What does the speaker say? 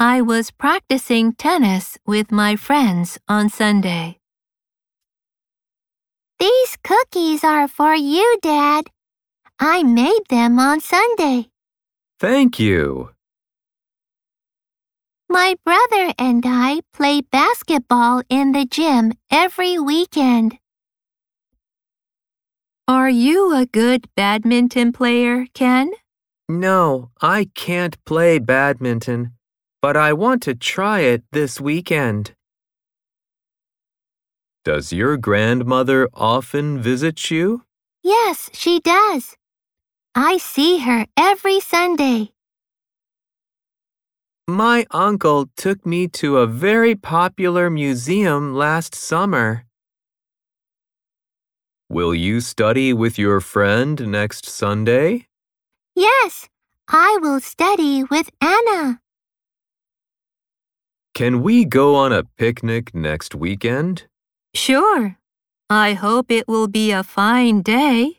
I was practicing tennis with my friends on Sunday. These cookies are for you, Dad. I made them on Sunday. Thank you. My brother and I play basketball in the gym every weekend. Are you a good badminton player, Ken? No, I can't play badminton, but I want to try it this weekend. Does your grandmother often visit you? Yes, she does. I see her every Sunday. My uncle took me to a very popular museum last summer. Will you study with your friend next Sunday? Yes, I will study with Anna. Can we go on a picnic next weekend? Sure. I hope it will be a fine day.